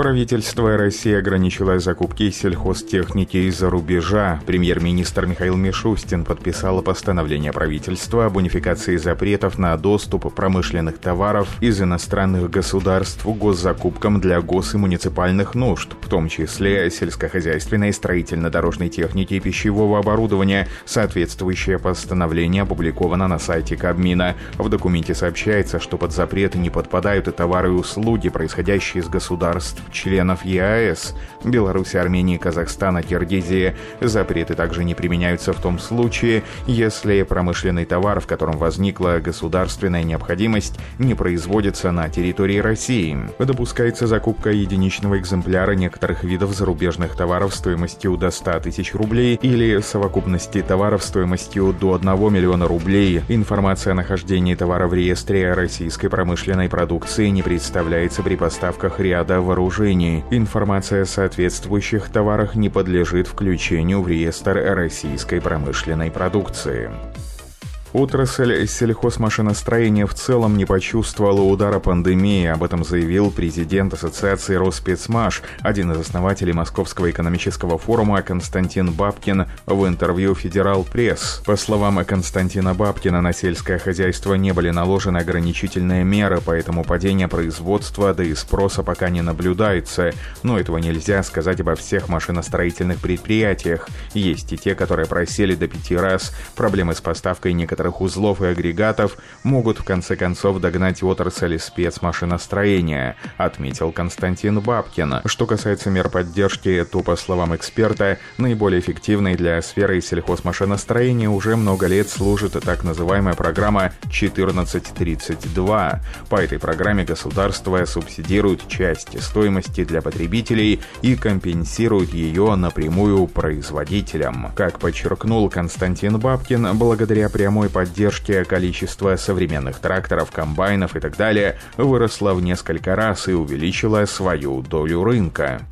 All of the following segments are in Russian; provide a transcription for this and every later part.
Правительство России ограничило закупки сельхозтехники из-за рубежа. Премьер-министр Михаил Мишустин подписал постановление правительства об унификации запретов на доступ промышленных товаров из иностранных государств госзакупкам для гос- и муниципальных нужд, в том числе сельскохозяйственной, строительно-дорожной техники и пищевого оборудования. Соответствующее постановление опубликовано на сайте Кабмина. В документе сообщается, что под запреты не подпадают и товары и услуги, происходящие из государств членов ЕАЭС – Беларуси, Армении, Казахстана, Киргизии. Запреты также не применяются в том случае, если промышленный товар, в котором возникла государственная необходимость, не производится на территории России. Допускается закупка единичного экземпляра некоторых видов зарубежных товаров стоимостью до 100 тысяч рублей или совокупности товаров стоимостью до 1 миллиона рублей. Информация о нахождении товара в реестре российской промышленной продукции не представляется при поставках ряда вооружений вооружений. Информация о соответствующих товарах не подлежит включению в реестр российской промышленной продукции. Отрасль сельхозмашиностроения в целом не почувствовала удара пандемии, об этом заявил президент Ассоциации Роспецмаш, один из основателей Московского экономического форума Константин Бабкин в интервью «Федерал Пресс». По словам Константина Бабкина, на сельское хозяйство не были наложены ограничительные меры, поэтому падение производства, да и спроса пока не наблюдается. Но этого нельзя сказать обо всех машиностроительных предприятиях. Есть и те, которые просели до пяти раз, проблемы с поставкой некоторых некоторых узлов и агрегатов могут в конце концов догнать отрасль спецмашиностроения, отметил Константин Бабкин. Что касается мер поддержки, то, по словам эксперта, наиболее эффективной для сферы сельхозмашиностроения уже много лет служит так называемая программа 1432. По этой программе государство субсидирует часть стоимости для потребителей и компенсирует ее напрямую производителям. Как подчеркнул Константин Бабкин, благодаря прямой поддержки количество современных тракторов, комбайнов и так далее выросло в несколько раз и увеличило свою долю рынка.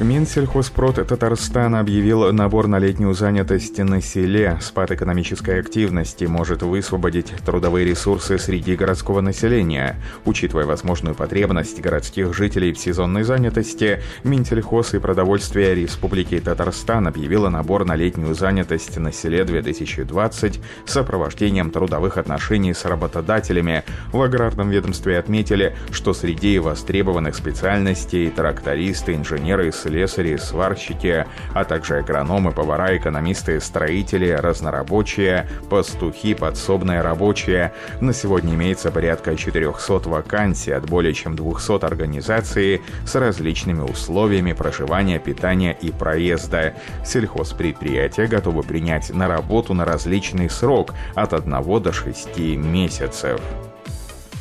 Минсельхозпрод Татарстана объявил набор на летнюю занятость на селе. Спад экономической активности может высвободить трудовые ресурсы среди городского населения. Учитывая возможную потребность городских жителей в сезонной занятости, Минсельхоз и продовольствие Республики Татарстан объявила набор на летнюю занятость на селе 2020 с сопровождением трудовых отношений с работодателями. В аграрном ведомстве отметили, что среди востребованных специальностей трактористы, инженеры и слесари, сварщики, а также агрономы, повара, экономисты, строители, разнорабочие, пастухи, подсобные рабочие. На сегодня имеется порядка 400 вакансий от более чем 200 организаций с различными условиями проживания, питания и проезда. Сельхозпредприятия готовы принять на работу на различный срок от 1 до 6 месяцев.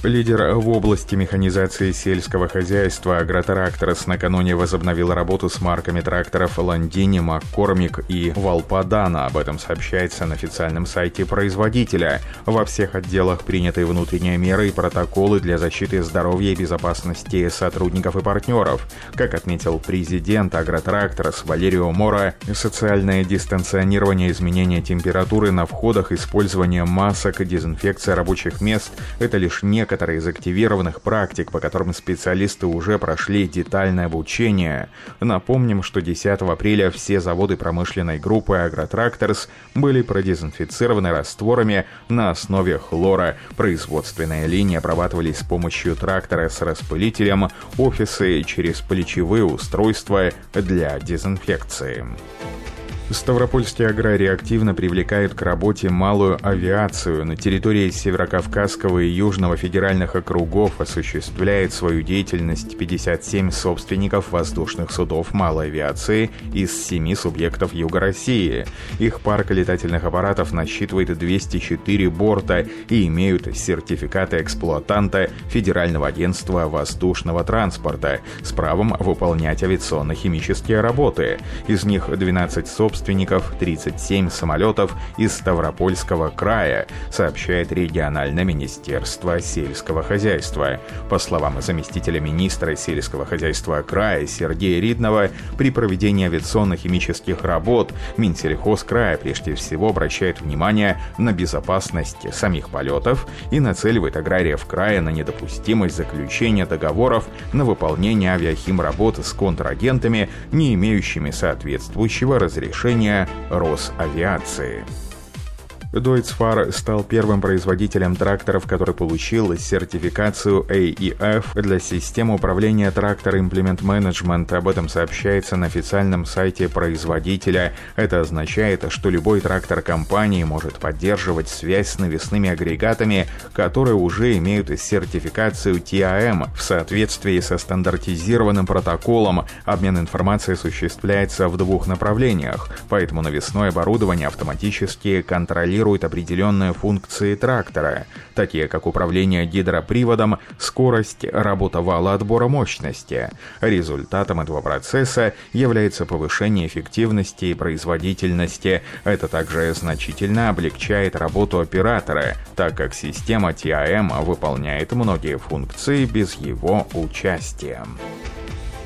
Лидер в области механизации сельского хозяйства Агротракторс накануне возобновил работу с марками тракторов Ландини, Маккормик и Валпадана. Об этом сообщается на официальном сайте производителя. Во всех отделах приняты внутренние меры и протоколы для защиты здоровья и безопасности сотрудников и партнеров. Как отметил президент Агротракторс Валерио Мора, социальное дистанционирование, изменение температуры на входах, использование масок, дезинфекция рабочих мест – это лишь не некоторые из активированных практик, по которым специалисты уже прошли детальное обучение. Напомним, что 10 апреля все заводы промышленной группы «Агротракторс» были продезинфицированы растворами на основе хлора. Производственная линия обрабатывались с помощью трактора с распылителем, офисы через плечевые устройства для дезинфекции. Ставропольские аграрии активно привлекают к работе малую авиацию. На территории Северокавказского и Южного федеральных округов осуществляет свою деятельность 57 собственников воздушных судов малой авиации из 7 субъектов Юга России. Их парк летательных аппаратов насчитывает 204 борта и имеют сертификаты эксплуатанта Федерального агентства воздушного транспорта с правом выполнять авиационно-химические работы. Из них 12 собственников собственников 37 самолетов из Ставропольского края, сообщает региональное министерство сельского хозяйства. По словам заместителя министра сельского хозяйства края Сергея Ридного, при проведении авиационно-химических работ Минсельхоз края прежде всего обращает внимание на безопасность самих полетов и нацеливает аграриев края на недопустимость заключения договоров на выполнение авиахим работ с контрагентами, не имеющими соответствующего разрешения Росавиации. Deutz-Fahr стал первым производителем тракторов, который получил сертификацию AEF для системы управления трактор Implement Management. Об этом сообщается на официальном сайте производителя. Это означает, что любой трактор компании может поддерживать связь с навесными агрегатами, которые уже имеют сертификацию TAM в соответствии со стандартизированным протоколом. Обмен информацией осуществляется в двух направлениях, поэтому навесное оборудование автоматически контролирует контролирует определенные функции трактора, такие как управление гидроприводом, скорость, работа вала отбора мощности. Результатом этого процесса является повышение эффективности и производительности. Это также значительно облегчает работу оператора, так как система TAM выполняет многие функции без его участия.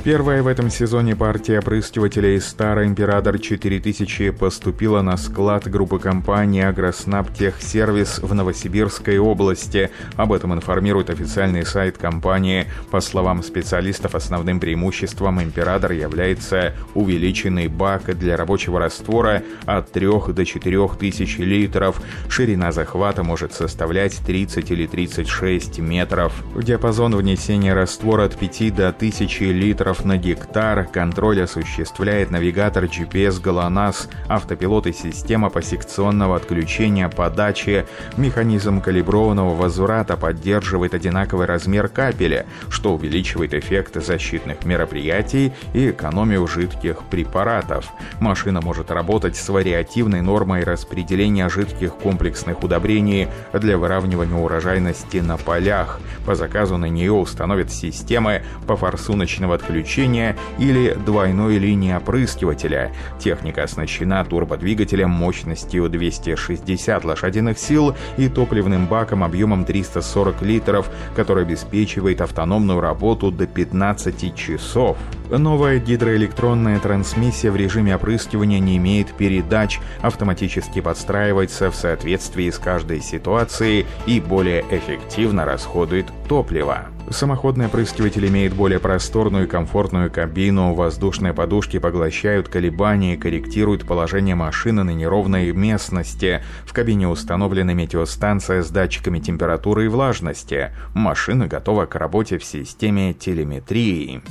Первая в этом сезоне партия опрыскивателей «Старый Император 4000» поступила на склад группы компании «Агроснабтехсервис» в Новосибирской области. Об этом информирует официальный сайт компании. По словам специалистов, основным преимуществом «Император» является увеличенный бак для рабочего раствора от 3 до 4 тысяч литров. Ширина захвата может составлять 30 или 36 метров. Диапазон внесения раствора от 5 до 1000 литров метров на гектар, контроль осуществляет навигатор GPS GLONASS, автопилот и система посекционного отключения подачи. Механизм калиброванного возврата поддерживает одинаковый размер капеля, что увеличивает эффект защитных мероприятий и экономию жидких препаратов. Машина может работать с вариативной нормой распределения жидких комплексных удобрений для выравнивания урожайности на полях. По заказу на нее установят системы по форсуночного отключения включения или двойной линии опрыскивателя. Техника оснащена турбодвигателем мощностью 260 лошадиных сил и топливным баком объемом 340 литров, который обеспечивает автономную работу до 15 часов. Новая гидроэлектронная трансмиссия в режиме опрыскивания не имеет передач, автоматически подстраивается в соответствии с каждой ситуацией и более эффективно расходует топливо. Самоходный опрыскиватель имеет более просторную и комфортную кабину, воздушные подушки поглощают колебания и корректируют положение машины на неровной местности. В кабине установлена метеостанция с датчиками температуры и влажности. Машина готова к работе в системе телеметрии.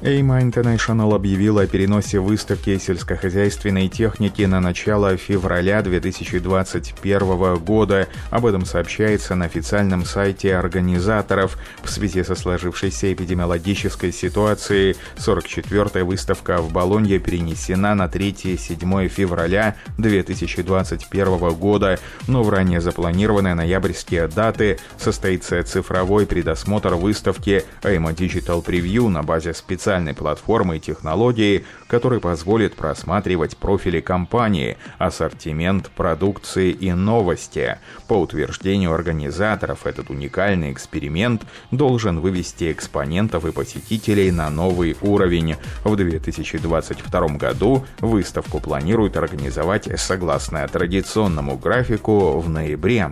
Эйма International объявила о переносе выставки сельскохозяйственной техники на начало февраля 2021 года. Об этом сообщается на официальном сайте организаторов. В связи со сложившейся эпидемиологической ситуацией 44-я выставка в Болонье перенесена на 3-7 февраля 2021 года, но в ранее запланированные ноябрьские даты состоится цифровой предосмотр выставки Эйма Digital Preview на базе специальных специальной платформы и технологии, который позволит просматривать профили компании, ассортимент продукции и новости. По утверждению организаторов, этот уникальный эксперимент должен вывести экспонентов и посетителей на новый уровень. В 2022 году выставку планируют организовать согласно традиционному графику в ноябре.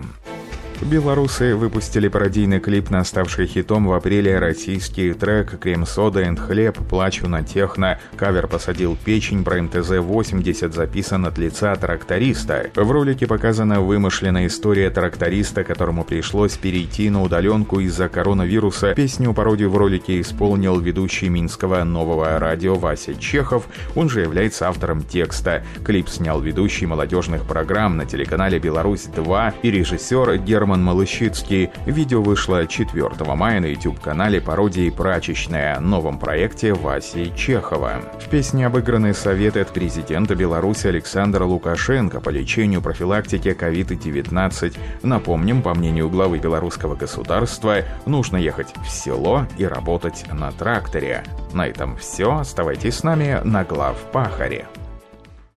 Белорусы выпустили пародийный клип на ставший хитом в апреле российский трек «Крем-сода и хлеб. Плачу на техно». Кавер посадил печень про МТЗ-80, записан от лица тракториста. В ролике показана вымышленная история тракториста, которому пришлось перейти на удаленку из-за коронавируса. Песню пародию в ролике исполнил ведущий Минского нового радио Вася Чехов. Он же является автором текста. Клип снял ведущий молодежных программ на телеканале «Беларусь-2» и режиссер Герман Роман Малышицкий. Видео вышло 4 мая на YouTube-канале пародии «Прачечная» новом проекте Васи Чехова. В песне обыграны советы от президента Беларуси Александра Лукашенко по лечению профилактики COVID-19. Напомним, по мнению главы белорусского государства, нужно ехать в село и работать на тракторе. На этом все. Оставайтесь с нами на глав Пахаре.